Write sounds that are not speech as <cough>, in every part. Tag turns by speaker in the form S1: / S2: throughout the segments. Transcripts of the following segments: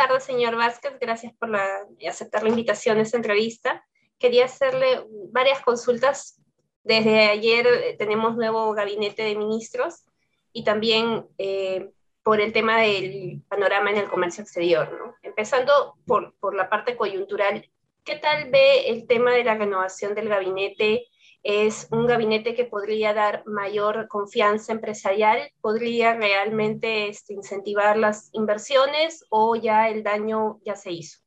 S1: tardes, señor Vázquez. Gracias por aceptar la invitación a esta entrevista. Quería hacerle varias consultas. Desde ayer eh, tenemos nuevo gabinete de ministros y también eh, por el tema del panorama en el comercio exterior. ¿no? Empezando por, por la parte coyuntural, ¿qué tal ve el tema de la renovación del gabinete? Es un gabinete que podría dar mayor confianza empresarial, podría realmente este, incentivar las inversiones o ya el daño ya se hizo.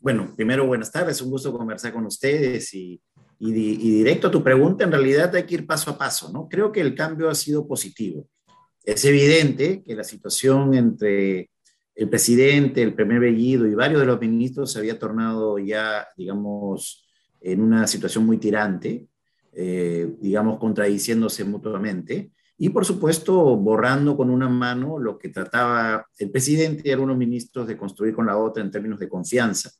S2: Bueno, primero buenas tardes, un gusto conversar con ustedes y, y, directo a tu pregunta, en realidad hay que ir paso a paso, ¿no? Creo que el cambio ha sido positivo. Es evidente que la situación entre el presidente, el primer Bellido y varios de los ministros se había tornado ya, digamos, en una situación muy tirante, eh, digamos, contradiciéndose mutuamente, y por supuesto borrando con una mano lo que trataba el presidente y algunos ministros de construir con la otra en términos de confianza,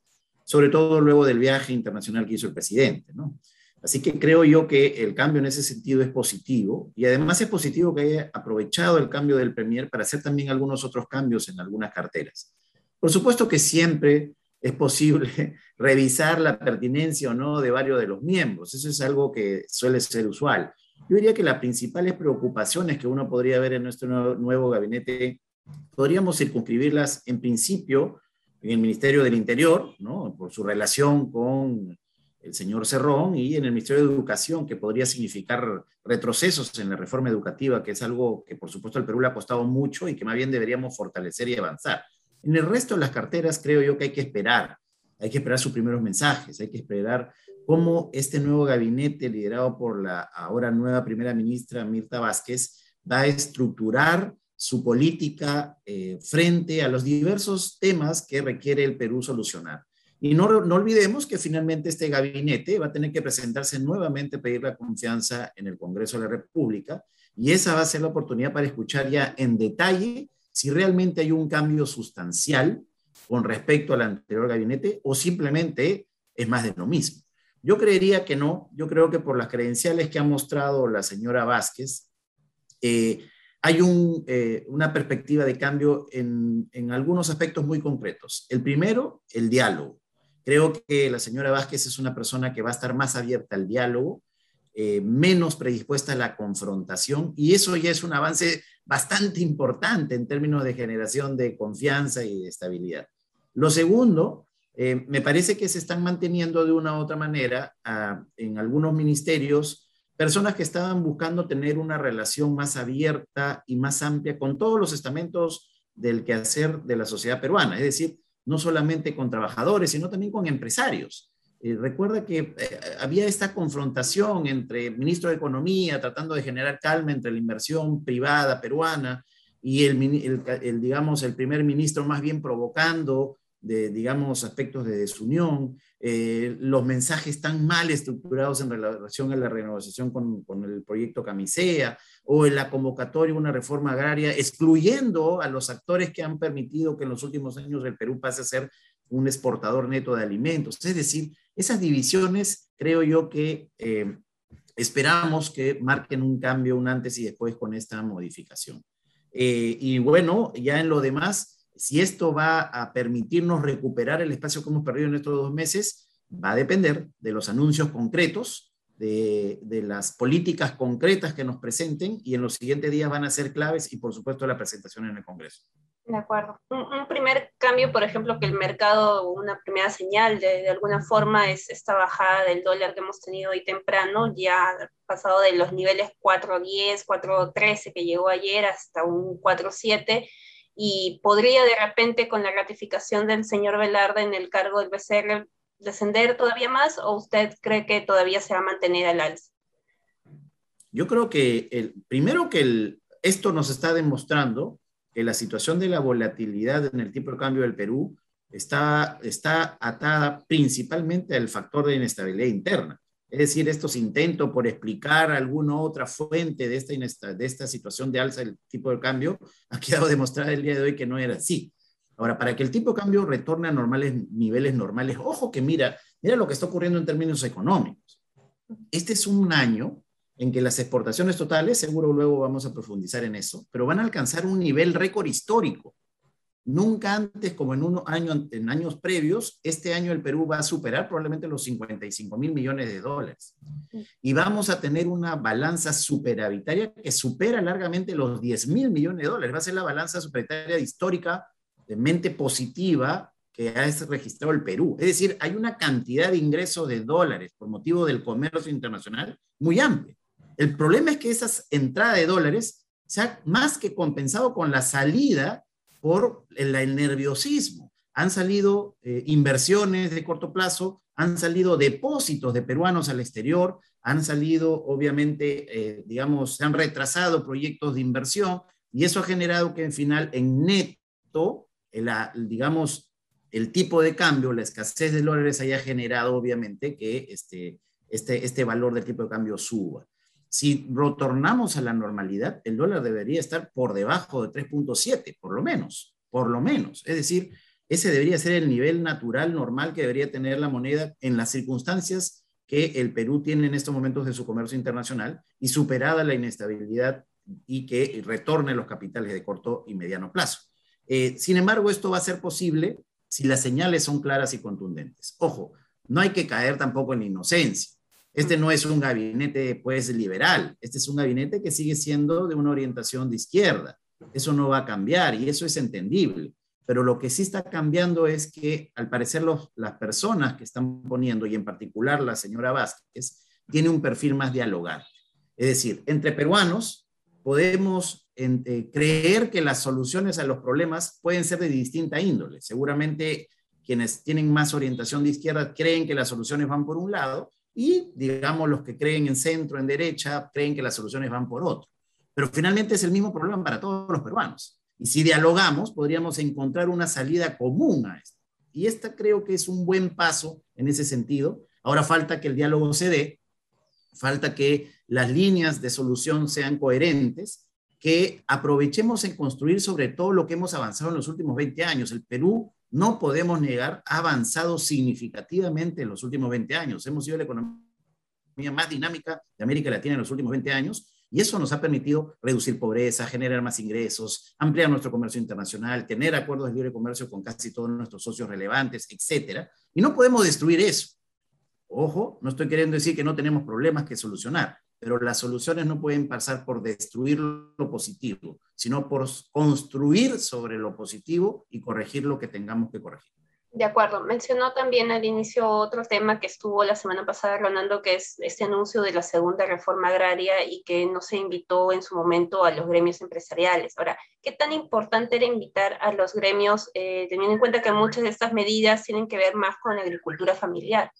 S2: sobre todo luego del viaje internacional que hizo el presidente, ¿no? Así que creo yo que el cambio en ese sentido es positivo y además es positivo que haya aprovechado el cambio del Premier para hacer también algunos otros cambios en algunas carteras. Por supuesto que siempre es posible <laughs> revisar la pertinencia o no de varios de los miembros. Eso es algo que suele ser usual. Yo diría que las principales preocupaciones que uno podría ver en nuestro nuevo gabinete, podríamos circunscribirlas en principio en el Ministerio del Interior, ¿no? por su relación con el señor Cerrón, y en el Ministerio de Educación, que podría significar retrocesos en la reforma educativa, que es algo que por supuesto al Perú le ha costado mucho y que más bien deberíamos fortalecer y avanzar. En el resto de las carteras creo yo que hay que esperar, hay que esperar sus primeros mensajes, hay que esperar cómo este nuevo gabinete liderado por la ahora nueva primera ministra Mirta Vázquez va a estructurar su política eh, frente a los diversos temas que requiere el Perú solucionar. Y no, no olvidemos que finalmente este gabinete va a tener que presentarse nuevamente, pedir la confianza en el Congreso de la República, y esa va a ser la oportunidad para escuchar ya en detalle si realmente hay un cambio sustancial con respecto al anterior gabinete o simplemente es más de lo mismo. Yo creería que no, yo creo que por las credenciales que ha mostrado la señora Vázquez, eh, hay eh, una perspectiva de cambio en, en, algunos aspectos muy concretos. El primero, el diálogo. Creo que la señora Vázquez es una persona que va a estar más abierta al diálogo, eh, menos predispuesta a la confrontación, y eso ya es un avance bastante importante en términos de generación de confianza y de estabilidad. Lo segundo, eh, me parece que se están manteniendo de una u otra manera en algunos ministerios personas que estaban buscando tener una relación más abierta y más amplia con todos los estamentos del quehacer de la sociedad peruana, es decir, no solamente con trabajadores, sino también con empresarios. Eh, recuerda que eh, había esta confrontación entre el ministro de Economía tratando de generar calma entre la inversión privada peruana y el, digamos, el primer ministro más bien provocando digamos, aspectos de desunión, eh, los mensajes tan mal estructurados en relación a la renegociación con, con, el proyecto Camisea, o en la convocatoria de una reforma agraria, excluyendo a los actores que han permitido que en los últimos años el Perú pase a ser un exportador neto de alimentos. Es decir, esas divisiones creo yo que eh, esperamos que marquen un cambio, un antes y después con esta modificación. Eh, y bueno, ya en lo demás, si esto va a permitirnos recuperar el espacio que hemos perdido en estos dos meses, va a depender de los anuncios concretos, de, de, las políticas concretas que nos presenten y en los siguientes días van a ser claves y por supuesto la presentación en el Congreso.
S1: De acuerdo. Un, primer cambio, por ejemplo, que el mercado, una primera señal de, de, alguna forma es esta bajada del dólar que hemos tenido hoy temprano, ya pasado de los niveles 4.10, 4.13 que llegó ayer hasta un 4.7 y podría de repente con la ratificación del señor Velarde en el cargo del BCR descender todavía más o usted cree que todavía se va a mantener al alza?
S2: Yo creo que el, primero que el, esto nos está demostrando que la situación de la volatilidad en el tipo de cambio del Perú está, está atada principalmente al factor de inestabilidad interna. Es decir, estos intentos por explicar alguna otra fuente de esta, de esta situación de alza del tipo de cambio <laughs> ha quedado demostrado el día de hoy que no era así. Ahora, para que el tipo de cambio retorne a normales niveles normales, ojo que mira, mira lo que está ocurriendo en términos económicos. Este es un año en que las exportaciones totales, seguro luego vamos a profundizar en eso, pero van a alcanzar un nivel récord histórico. nunca antes como en, un año, en años previos, este año el Perú va a superar probablemente los 55 mil millones de dólares. Y vamos a tener una balanza superavitaria que supera largamente los 10 mil millones de dólares. Va a ser la balanza superavitaria histórica de mente positiva que ha registrado el Perú. Es decir, hay una cantidad de ingresos de dólares por motivo del comercio internacional muy amplia. El problema es que esa entrada de dólares se ha más que compensado con la salida por el, nerviosismo. Han salido eh, inversiones de corto plazo, han salido depósitos de peruanos al exterior, han salido, obviamente, eh, digamos, se han retrasado proyectos de inversión y eso ha generado que en final, en neto, digamos, el tipo de cambio, la escasez de dólares haya generado, obviamente, que este, este, este valor del tipo de cambio suba. Si retornamos a la normalidad, el dólar debería estar por debajo de 3.7, por lo menos, por lo menos. Es decir, ese debería ser el nivel natural, normal que debería tener la moneda en las circunstancias que el Perú tiene en estos momentos de su comercio internacional y superada la inestabilidad y que retorne los capitales de corto y mediano plazo. Eh, sin embargo, esto va a ser posible si las señales son claras y contundentes. Ojo, no hay que caer tampoco en inocencia. Este no es un gabinete, pues, liberal. Este es un gabinete que sigue siendo de una orientación de izquierda. Eso no va a cambiar y eso es entendible. Pero lo que sí está cambiando es que, al parecer, las personas que están poniendo, y en particular la señora Vázquez, tiene un perfil más dialogante. Es decir, entre peruanos podemos eh, creer que las soluciones a los problemas pueden ser de distinta índole. Seguramente quienes tienen más orientación de izquierda creen que las soluciones van por un lado y, digamos, los que creen en centro, en derecha, creen que las soluciones van por otro. Pero finalmente es el mismo problema para todos los peruanos. Y si dialogamos, podríamos encontrar una salida común a esto. Y esta creo que es un buen paso en ese sentido. Ahora falta que el diálogo se dé, falta que las líneas de solución sean coherentes que aprovechemos en construir sobre todo lo que hemos avanzado en los últimos 20 años. El Perú, no podemos negar, ha avanzado significativamente en los últimos 20 años. Hemos sido la economía más dinámica de América Latina en los últimos 20 años y eso nos ha permitido reducir pobreza, generar más ingresos, ampliar nuestro comercio internacional, tener acuerdos de libre comercio con casi todos nuestros socios relevantes, etcétera. Y no podemos destruir eso. Ojo, no estoy queriendo decir que no tenemos problemas que solucionar, pero las soluciones no pueden pasar por destruir lo positivo, sino por construir sobre lo positivo y corregir lo que tengamos que corregir.
S1: De acuerdo. Mencionó también al inicio otro tema que estuvo la semana pasada, Ronaldo, que es este anuncio de la segunda reforma agraria y que no se invitó en su momento a los gremios empresariales. Ahora, ¿qué tan importante era invitar a los gremios, eh, teniendo en cuenta que muchas de estas medidas tienen que ver más con la agricultura familiar?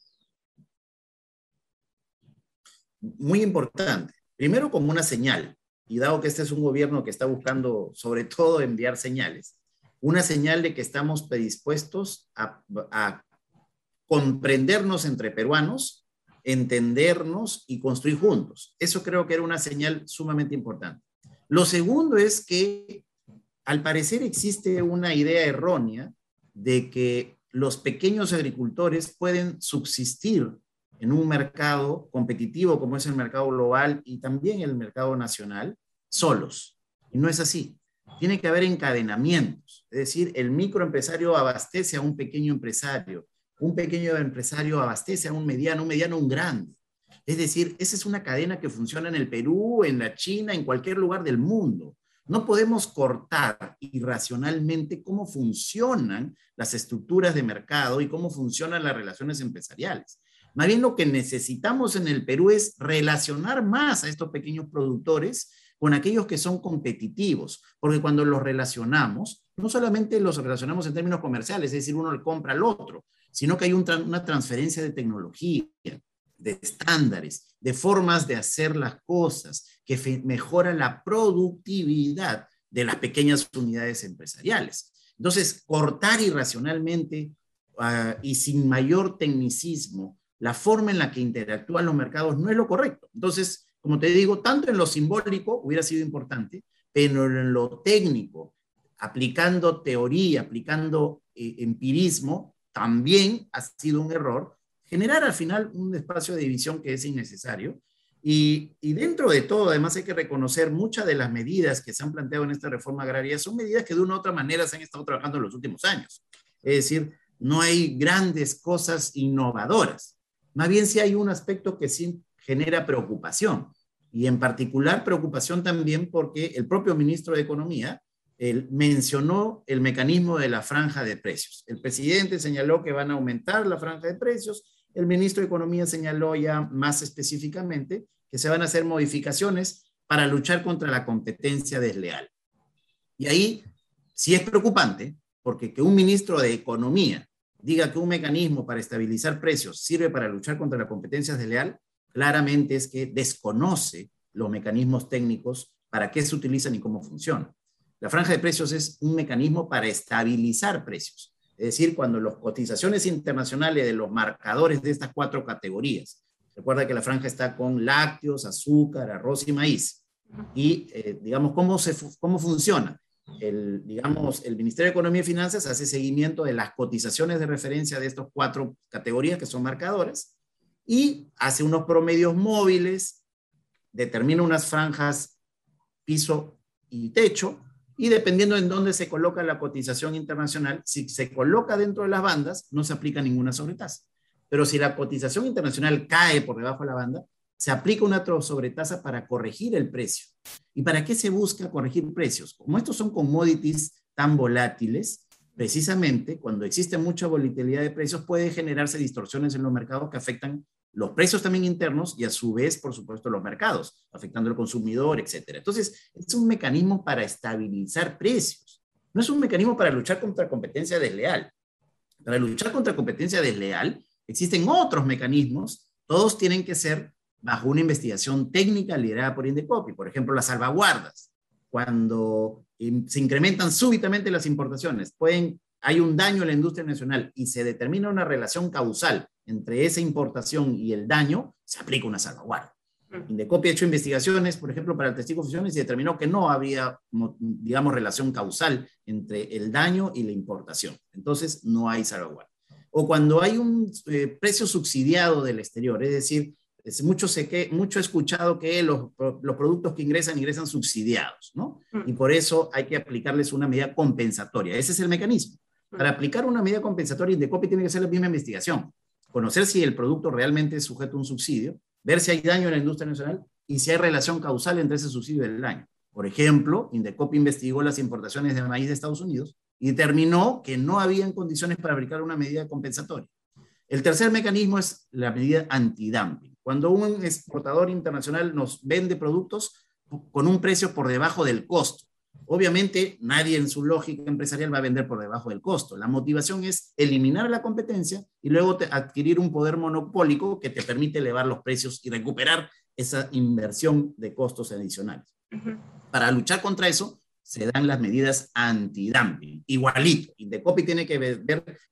S2: Muy importante. Primero como una señal, y dado que este es un gobierno que está buscando sobre todo enviar señales, una señal de que estamos predispuestos a, a comprendernos entre peruanos, entendernos y construir juntos. Eso creo que era una señal sumamente importante. Lo segundo es que al parecer existe una idea errónea de que los pequeños agricultores pueden subsistir en un mercado competitivo como es el mercado global y también el mercado nacional solos. Y no es así. Tiene que haber encadenamientos. Es decir, el microempresario abastece a un pequeño empresario, un pequeño empresario abastece a un mediano, un mediano a un grande. Es decir, esa es una cadena que funciona en el Perú, en la China, en cualquier lugar del mundo. No podemos cortar irracionalmente cómo funcionan las estructuras de mercado y cómo funcionan las relaciones empresariales. Más bien lo que necesitamos en el Perú es relacionar más a estos pequeños productores con aquellos que son competitivos, porque cuando los relacionamos, no solamente los relacionamos en términos comerciales, es decir, uno le compra al otro, sino que hay una transferencia de tecnología, de estándares, de formas de hacer las cosas, que mejora la productividad de las pequeñas unidades empresariales. Entonces, cortar irracionalmente ah, y sin mayor tecnicismo la forma en la que interactúan los mercados no es lo correcto. Entonces, como te digo, tanto en lo simbólico hubiera sido importante, pero en lo técnico, aplicando teoría, aplicando eh, empirismo, también ha sido un error generar al final un espacio de división que es innecesario. Y, y, dentro de todo, además hay que reconocer muchas de las medidas que se han planteado en esta reforma agraria son medidas que de una u otra manera se han estado trabajando en los últimos años. Es decir, no hay grandes cosas innovadoras. Más bien sí hay un aspecto que sí genera preocupación. Y en particular preocupación también porque el propio ministro de Economía mencionó el mecanismo de la franja de precios. El presidente señaló que van a aumentar la franja de precios. El ministro de Economía señaló ya más específicamente que se van a hacer modificaciones para luchar contra la competencia desleal. Y ahí sí es preocupante, porque que un ministro de Economía diga que un mecanismo para estabilizar precios sirve para luchar contra la competencia desleal, claramente es que desconoce los mecanismos técnicos para qué se utilizan y cómo funcionan. La franja de precios es un mecanismo para estabilizar precios, es decir, cuando las cotizaciones internacionales de los marcadores de estas cuatro categorías, recuerda que la franja está con lácteos, azúcar, arroz y maíz, y eh, digamos, ¿cómo, se, ¿cómo funciona? El, digamos, el Ministerio de Economía y Finanzas hace seguimiento de las cotizaciones de referencia de estas cuatro categorías que son marcadores y hace unos promedios móviles, determina unas franjas piso y techo y dependiendo en dónde se coloca la cotización internacional, si se coloca dentro de las bandas, no se aplica ninguna sobretasa. Pero si la cotización internacional cae por debajo de la banda, se aplica una sobretasa para corregir el precio. ¿Y para qué se busca corregir precios? Como estos son commodities tan volátiles, precisamente cuando existe mucha volatilidad de precios puede generarse distorsiones en los mercados que afectan los precios también internos y a su vez, por supuesto, los mercados, afectando al consumidor, etc. Entonces, es un mecanismo para estabilizar precios. No es un mecanismo para luchar contra competencia desleal. Para luchar contra competencia desleal existen otros mecanismos, todos tienen que ser bajo una investigación técnica liderada por Indecopi. Por ejemplo, las salvaguardas. Cuando se incrementan súbitamente las importaciones, pueden, hay un daño en la industria nacional y se determina una relación causal entre esa importación y el daño, se aplica una salvaguarda. Mm. Indecopi ha hecho investigaciones, por ejemplo, para el testigo fusiones y determinó que no había, digamos, relación causal entre el daño y la importación. Entonces, no hay salvaguarda. O cuando hay un eh, precio subsidiado del exterior, es decir, es mucho, sé que, mucho he escuchado que los, los, productos que ingresan ingresan subsidiados, ¿no? Mm. Y por eso hay que aplicarles una medida compensatoria. Ese es el mecanismo. Para mm. aplicar una medida compensatoria, Indecopi tiene que hacer la misma investigación conocer si el producto realmente es sujeto a un subsidio, ver si hay daño en la industria nacional y si hay relación causal entre ese subsidio y el daño. Por ejemplo, Indecop investigó las importaciones de maíz de Estados Unidos y determinó que no habían condiciones para aplicar una medida compensatoria. El tercer mecanismo es la medida antidumping. Cuando un exportador internacional nos vende productos con un precio por debajo del costo, Obviamente, nadie en su lógica empresarial va a vender por debajo del costo. La motivación es eliminar la competencia y luego adquirir un poder monopólico que te permite elevar los precios y recuperar esa inversión de costos adicionales. Para luchar contra eso, se dan las medidas anti-dumping. Igualito. Indecopi tiene que ver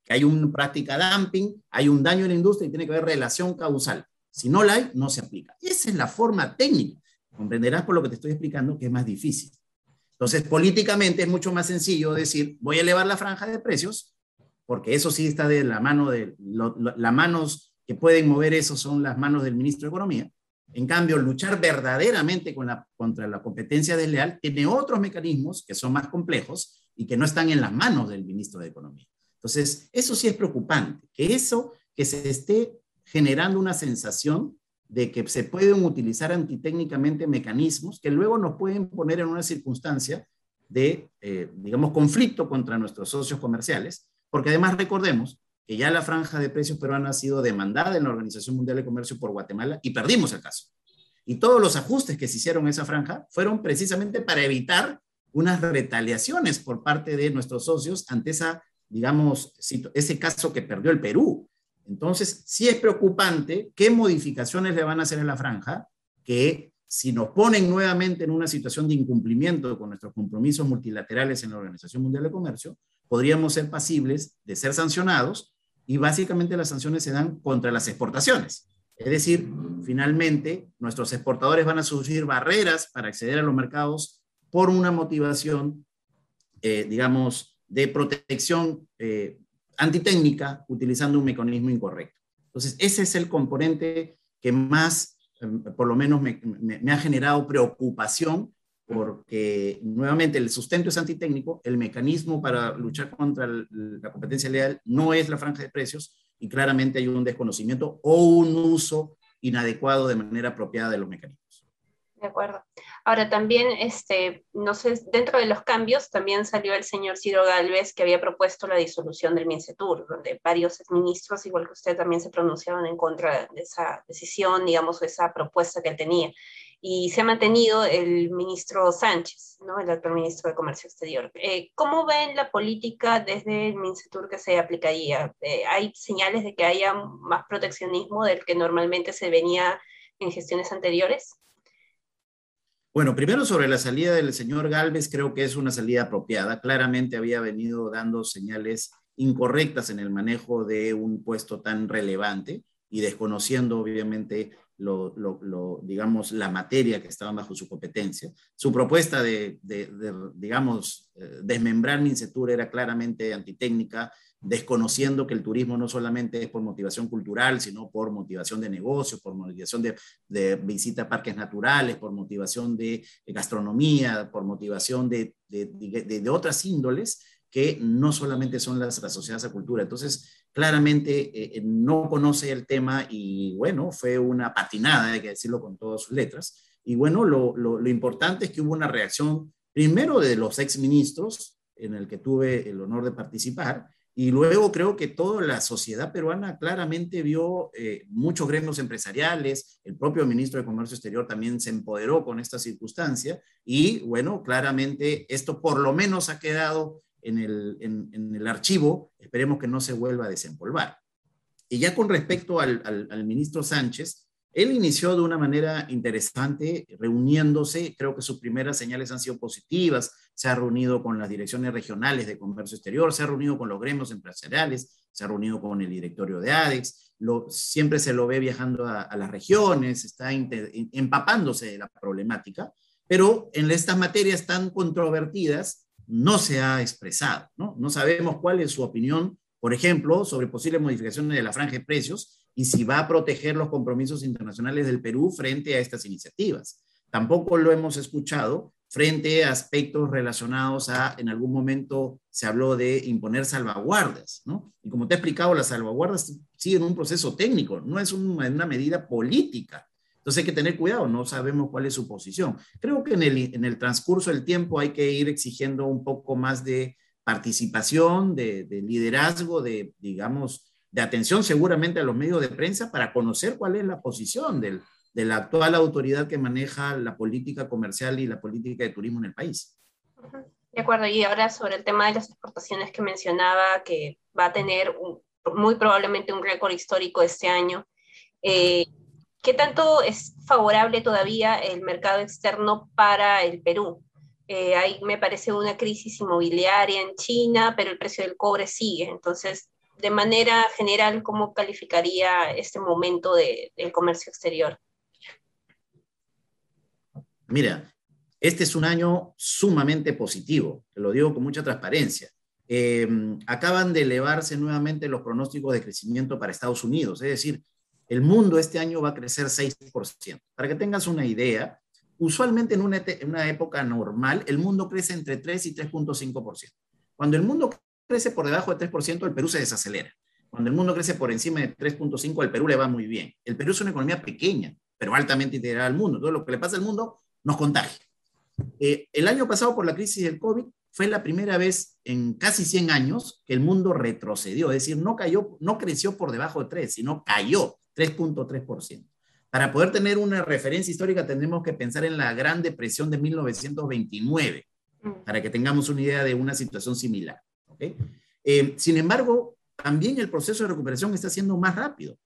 S2: que hay una práctica dumping, hay un daño en la industria y tiene que haber relación causal. Si no la hay, no se aplica. Esa es la forma técnica. Comprenderás por lo que te estoy explicando que es más difícil. Entonces, políticamente es mucho más sencillo decir, voy a elevar la franja de precios, porque eso sí está de la mano de, las manos que pueden mover eso son las manos del ministro de Economía. En cambio, luchar verdaderamente con la, contra la competencia desleal tiene otros mecanismos que son más complejos y que no están en las manos del ministro de Economía. Entonces, eso sí es preocupante, que eso, que se esté generando una sensación de que se pueden utilizar antitécnicamente mecanismos que luego nos pueden poner en una circunstancia de, eh, digamos, conflicto contra nuestros socios comerciales, porque además recordemos que ya la franja de precios peruana ha sido demandada en la Organización Mundial de Comercio por Guatemala y perdimos el caso. Y todos los ajustes que se hicieron en esa franja fueron precisamente para evitar unas retaliaciones por parte de nuestros socios ante esa, digamos, ese caso que perdió el Perú. Entonces, sí es preocupante qué modificaciones le van a hacer en la franja, que si nos ponen nuevamente en una situación de incumplimiento con nuestros compromisos multilaterales en la Organización Mundial de Comercio, podríamos ser pasibles de ser sancionados y básicamente las sanciones se dan contra las exportaciones. Es decir, finalmente nuestros exportadores van a sufrir barreras para acceder a los mercados por una motivación, eh, digamos, de protección eh, antitécnica utilizando un mecanismo incorrecto. Entonces, ese es el componente que más em, por lo menos me, ha generado preocupación porque nuevamente el sustento es antitécnico, el mecanismo para luchar contra la competencia leal no es la franja de precios y claramente hay un desconocimiento o un uso inadecuado de manera apropiada de los mecanismos.
S1: De acuerdo. Ahora también, este, no sé, dentro de los cambios también salió el señor Ciro Galvez que había propuesto la disolución del MINCETUR, donde varios ministros, igual que usted, también se pronunciaron en contra de esa decisión, digamos, o esa propuesta que él tenía. Y se ha mantenido el ministro Sánchez, ¿no? el actual ministro de Comercio Exterior. Eh, ¿Cómo ven la política desde el MINCETUR que se aplicaría? Eh, ¿Hay señales de que haya más proteccionismo del que normalmente se venía en gestiones anteriores?
S2: Bueno, primero sobre la salida del señor Galvez, creo que es una salida apropiada. Claramente había venido dando señales incorrectas en el manejo de un puesto tan relevante y desconociendo obviamente lo, digamos, la materia que estaba bajo su competencia. Su propuesta de, digamos, eh, desmembrar Mincetur era claramente antitécnica, desconociendo que el turismo no solamente es por motivación cultural, sino por motivación de negocio, por motivación de, visita a parques naturales, por motivación de gastronomía, por motivación de, otras índoles que no solamente son las asociadas a cultura. Entonces, claramente eh, no conoce el tema y bueno, fue una patinada, hay que decirlo con todas sus letras. Y bueno, lo, lo importante es que hubo una reacción primero de los exministros, en el que tuve el honor de participar, y luego creo que toda la sociedad peruana claramente vio eh, muchos gremios empresariales, el propio ministro de Comercio Exterior también se empoderó con esta circunstancia y bueno, claramente esto por lo menos ha quedado en el, en, el archivo, esperemos que no se vuelva a desempolvar. Y ya con respecto al, al, al ministro Sánchez, él inició de una manera interesante, reuniéndose, creo que sus primeras señales han sido positivas, se ha reunido con las direcciones regionales de comercio exterior, se ha reunido con los gremios empresariales, se ha reunido con el directorio de ADEX, siempre se lo ve viajando a, las regiones, está empapándose de la problemática, pero en estas materias tan controvertidas no se ha expresado, ¿no? No sabemos cuál es su opinión, por ejemplo, sobre posibles modificaciones de la franja de precios, y si va a proteger los compromisos internacionales del Perú frente a estas iniciativas. Tampoco lo hemos escuchado frente a aspectos relacionados a, en algún momento se habló de imponer salvaguardas, ¿no? Y como te he explicado, las salvaguardas siguen un proceso técnico, no es una, medida política. Entonces hay que tener cuidado, no sabemos cuál es su posición. Creo que en el, en el transcurso del tiempo hay que ir exigiendo un poco más de participación, de, de liderazgo, de, digamos, de atención seguramente a los medios de prensa para conocer cuál es la posición del, de la actual autoridad que maneja la política comercial y la política de turismo en el país.
S1: De acuerdo, y ahora sobre el tema de las exportaciones que mencionaba, que va a tener muy probablemente un récord histórico este año, eh, ¿qué tanto es favorable todavía el mercado externo para el Perú? Eh, hay, me parece, una crisis inmobiliaria en China, pero el precio del cobre sigue. Entonces, de manera general, ¿cómo calificaría este momento de, del comercio exterior?
S2: Mira, este es un año sumamente positivo, lo digo con mucha transparencia. Eh, acaban de elevarse nuevamente los pronósticos de crecimiento para Estados Unidos, es decir, el mundo este año va a crecer 6%. Para que tengas una idea, usualmente en una, una época normal, el mundo crece entre 3 y 3.5%. Cuando el mundo crece por debajo de 3%, el Perú se desacelera. Cuando el mundo crece por encima de 3.5, al Perú le va muy bien. El Perú es una economía pequeña, pero altamente integrada al mundo. Todo lo que le pasa al mundo nos contagia. Eh, el año pasado, por la crisis del COVID, fue la primera vez en casi 100 años que el mundo retrocedió, es decir, no cayó, no creció por debajo de 3, sino cayó 3.3%. Para poder tener una referencia histórica tendremos que pensar en la Gran Depresión de 1929, mm. para que tengamos una idea de una situación similar. Eh, sin embargo, también el proceso de recuperación está siendo más rápido.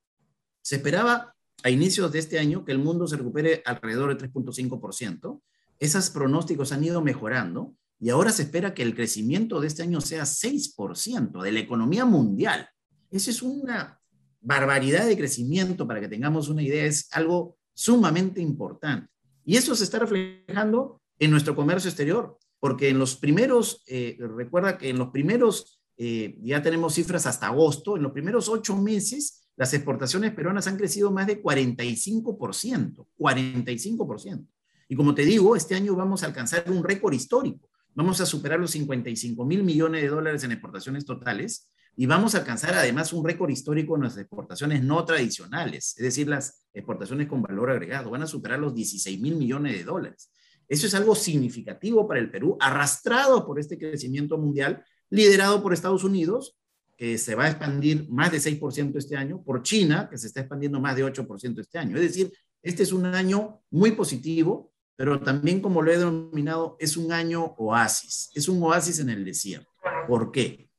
S2: Se esperaba a inicios de este año que el mundo se recupere alrededor del 3.5%. Esos pronósticos han ido mejorando y ahora se espera que el crecimiento de este año sea 6% de la economía mundial. Eso es una barbaridad de crecimiento, para que tengamos una idea, es algo sumamente importante. Y eso se está reflejando en nuestro comercio exterior porque en los primeros, eh, recuerda que en los primeros, eh, ya tenemos cifras hasta agosto, en los primeros ocho meses, las exportaciones peruanas han crecido más de 45%, 45%. Y como te digo, este año vamos a alcanzar un récord histórico. Vamos a superar los 55 mil millones de dólares en exportaciones totales y vamos a alcanzar además un récord histórico en las exportaciones no tradicionales, es decir, las exportaciones con valor agregado. Van a superar los 16 mil millones de dólares. Eso es algo significativo para el Perú, arrastrado por este crecimiento mundial, liderado por Estados Unidos, que se va a expandir más de 6% este año, por China, que se está expandiendo más de 8% este año. Es decir, este es un año muy positivo, pero también, como lo he denominado, es un año oasis. Es un oasis en el desierto. ¿Por qué?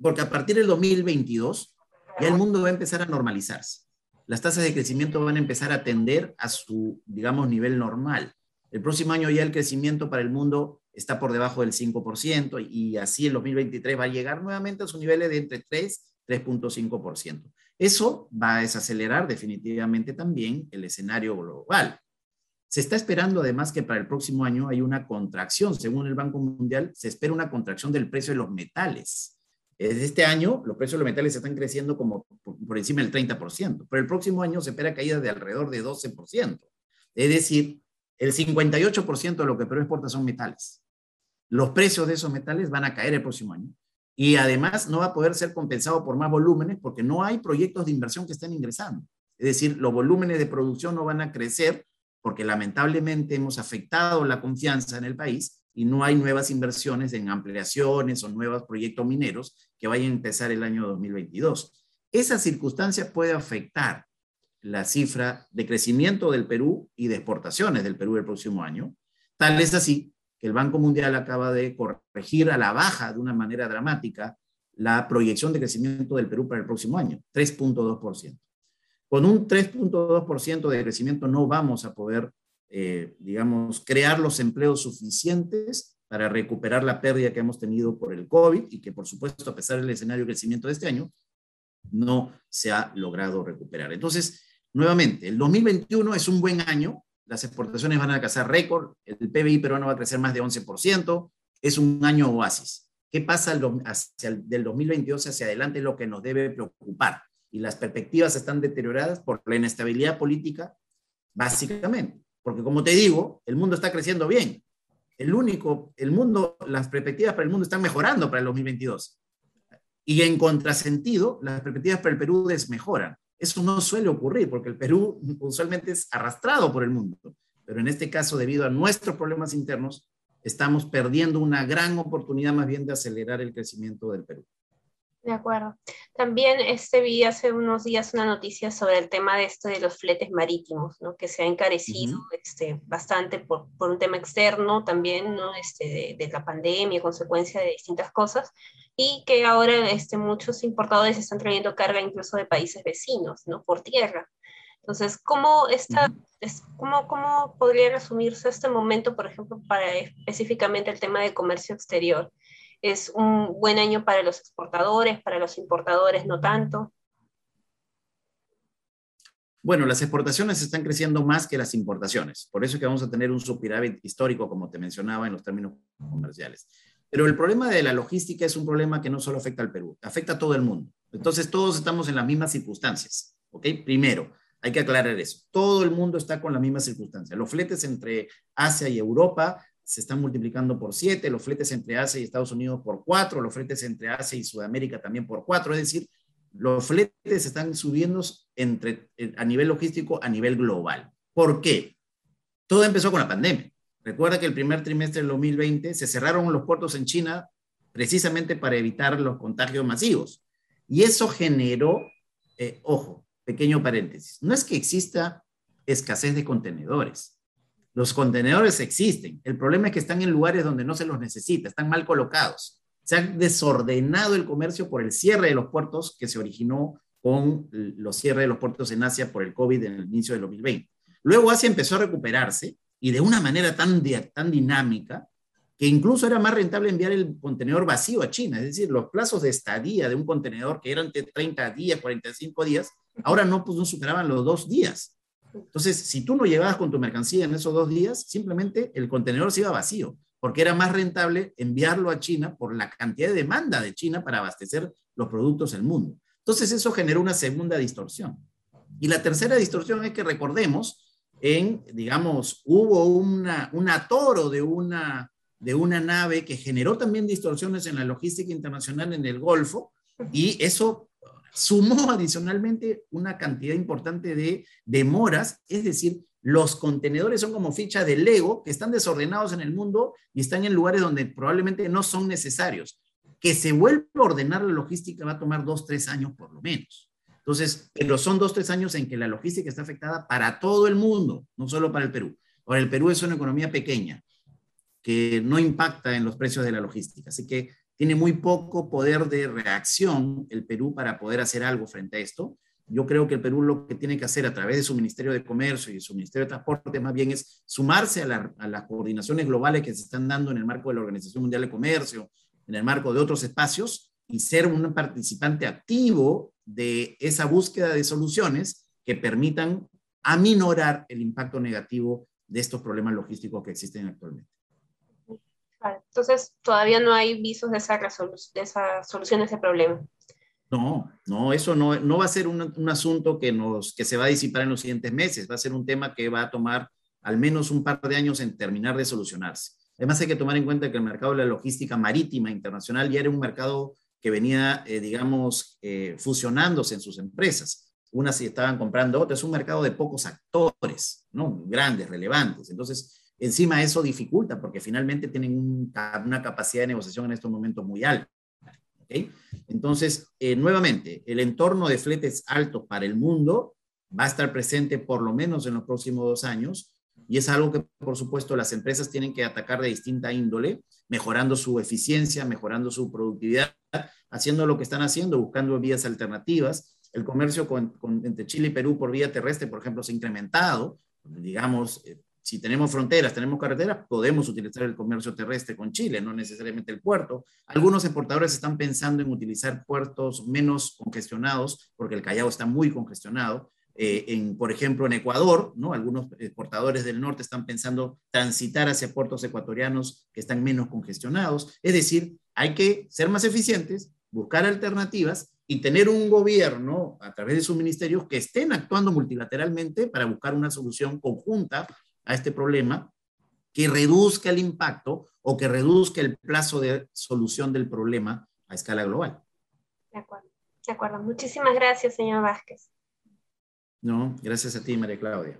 S2: Porque a partir del 2022 ya el mundo va a empezar a normalizarse. Las tasas de crecimiento van a empezar a tender a su, digamos, nivel normal. El próximo año ya el crecimiento para el mundo está por debajo del 5% y así el 2023 va a llegar nuevamente a sus niveles de entre 3 3.5%. Eso va a desacelerar definitivamente también el escenario global. Se está esperando además que para el próximo año hay una contracción. Según el Banco Mundial, se espera una contracción del precio de los metales. Desde este año, los precios de los metales están creciendo como por, encima del 30%, pero el próximo año se espera caída de alrededor de 12%. Es decir, el 58% de lo que Perú exporta son metales. Los precios de esos metales van a caer el próximo año y además no va a poder ser compensado por más volúmenes porque no hay proyectos de inversión que estén ingresando. Es decir, los volúmenes de producción no van a crecer porque lamentablemente hemos afectado la confianza en el país y no hay nuevas inversiones en ampliaciones o nuevos proyectos mineros que vayan a empezar el año 2022. Esa circunstancia puede afectar la cifra de crecimiento del Perú y de exportaciones del Perú el próximo año. Tal es así que el Banco Mundial acaba de corregir a la baja de una manera dramática la proyección de crecimiento del Perú para el próximo año, 3.2%. Con un 3.2% de crecimiento no vamos a poder eh, digamos, crear los empleos suficientes para recuperar la pérdida que hemos tenido por el COVID y que, por supuesto, a pesar del escenario de crecimiento de este año, no se ha logrado recuperar. Entonces, nuevamente, el 2021 es un buen año, las exportaciones van a alcanzar récord, el PBI peruano va a crecer más de 11%, es un año oasis. ¿Qué pasa hacia el, del 2022 hacia adelante? Es lo que nos debe preocupar. Y las perspectivas están deterioradas por la inestabilidad política, básicamente. Porque como te digo, el mundo está creciendo bien. El único, el mundo, las perspectivas para el mundo están mejorando para el 2022. Y en contrasentido, las perspectivas para el Perú desmejoran. Eso no suele ocurrir porque el Perú usualmente es arrastrado por el mundo. Pero en este caso, debido a nuestros problemas internos, estamos perdiendo una gran oportunidad más bien de acelerar el crecimiento del Perú.
S1: De acuerdo. También este vi hace unos días una noticia sobre el tema de esto de los fletes marítimos, ¿no? que se ha encarecido este, bastante por, por, un tema externo también, ¿no? este, de, la pandemia, consecuencia de distintas cosas, y que ahora este, muchos importadores están trayendo carga incluso de países vecinos, ¿no? por tierra. Entonces, ¿cómo, está, es, cómo, ¿cómo podría resumirse este momento, por ejemplo, para específicamente el tema de comercio exterior? Es un buen año para los exportadores, para los importadores no tanto.
S2: Bueno, las exportaciones están creciendo más que las importaciones. Por eso es que vamos a tener un superávit histórico, como te mencionaba, en los términos comerciales. Pero el problema de la logística es un problema que no solo afecta al Perú, afecta a todo el mundo. Entonces, todos estamos en las mismas circunstancias. ¿Ok? Primero, hay que aclarar eso. Todo el mundo está con las mismas circunstancias. Los fletes entre Asia y Europa se están multiplicando por siete, los fletes entre Asia y Estados Unidos por cuatro, los fletes entre Asia y Sudamérica también por cuatro, es decir, los fletes están subiendo entre, a nivel logístico a nivel global. ¿Por qué? Todo empezó con la pandemia. Recuerda que el primer trimestre del 2020 se cerraron los puertos en China precisamente para evitar los contagios masivos. Y eso generó, eh, ojo, pequeño paréntesis, no es que exista escasez de contenedores. Los contenedores existen. El problema es que están en lugares donde no se los necesita, están mal colocados. Se ha desordenado el comercio por el cierre de los puertos que se originó con los cierres de los puertos en Asia por el COVID en el inicio del 2020. Luego Asia empezó a recuperarse y de una manera tan, tan dinámica que incluso era más rentable enviar el contenedor vacío a China. Es decir, los plazos de estadía de un contenedor que eran de 30 días, 45 días, ahora no, pues, no superaban los dos días. Entonces, si tú no llegabas con tu mercancía en esos dos días, simplemente el contenedor se iba vacío, porque era más rentable enviarlo a China por la cantidad de demanda de China para abastecer los productos del mundo. Entonces eso generó una segunda distorsión. Y la tercera distorsión es que recordemos, en, digamos, hubo una, un atoro de una, de una nave que generó también distorsiones en la logística internacional en el Golfo y eso sumó adicionalmente una cantidad importante de demoras, es decir, los contenedores son como fichas de Lego que están desordenados en el mundo y están en lugares donde probablemente no son necesarios. Que se vuelva a ordenar la logística va a tomar dos, tres años por lo menos. Entonces, pero son dos, tres años en que la logística está afectada para todo el mundo, no solo para el Perú. Ahora, el Perú es una economía pequeña que no impacta en los precios de la logística, así que tiene muy poco poder de reacción el Perú para poder hacer algo frente a esto. Yo creo que el Perú lo que tiene que hacer a través de su Ministerio de Comercio y su Ministerio de Transporte más bien es sumarse a, las coordinaciones globales que se están dando en el marco de la Organización Mundial de Comercio, en el marco de otros espacios y ser un participante activo de esa búsqueda de soluciones que permitan aminorar el impacto negativo de estos problemas logísticos que existen actualmente.
S1: Entonces, todavía no hay visos de esa, de esa solución a ese problema.
S2: No, no, eso no, no va a ser un, un, asunto que, nos, que se va a disipar en los siguientes meses, va a ser un tema que va a tomar al menos un par de años en terminar de solucionarse. Además hay que tomar en cuenta que el mercado de la logística marítima internacional ya era un mercado que venía, eh, digamos, eh, fusionándose en sus empresas. Unas estaban comprando otras, es un mercado de pocos actores, ¿no? Grandes, relevantes. Entonces, encima eso dificulta porque finalmente tienen una capacidad de negociación en estos momentos muy alta. Entonces, eh, nuevamente, el entorno de fletes altos para el mundo va a estar presente por lo menos en los próximos dos años y es algo que, por supuesto, las empresas tienen que atacar de distinta índole, mejorando su eficiencia, mejorando su productividad, haciendo lo que están haciendo, buscando vías alternativas. El comercio entre Chile y Perú por vía terrestre, por ejemplo, se ha incrementado. Digamos, eh, si tenemos fronteras, tenemos carreteras, podemos utilizar el comercio terrestre con Chile, no necesariamente el puerto. Algunos exportadores están pensando en utilizar puertos menos congestionados, porque el Callao está muy congestionado. Eh, en, por ejemplo, en Ecuador, ¿no? algunos exportadores del norte están pensando transitar hacia puertos ecuatorianos que están menos congestionados. Es decir, hay que ser más eficientes, buscar alternativas y tener un gobierno a través de sus ministerios que estén actuando multilateralmente para buscar una solución conjunta a este problema que reduzca el impacto o que reduzca el plazo de solución del problema a escala global.
S1: De acuerdo, de acuerdo. Muchísimas gracias, señor Vázquez.
S2: No, gracias a ti, María Claudia.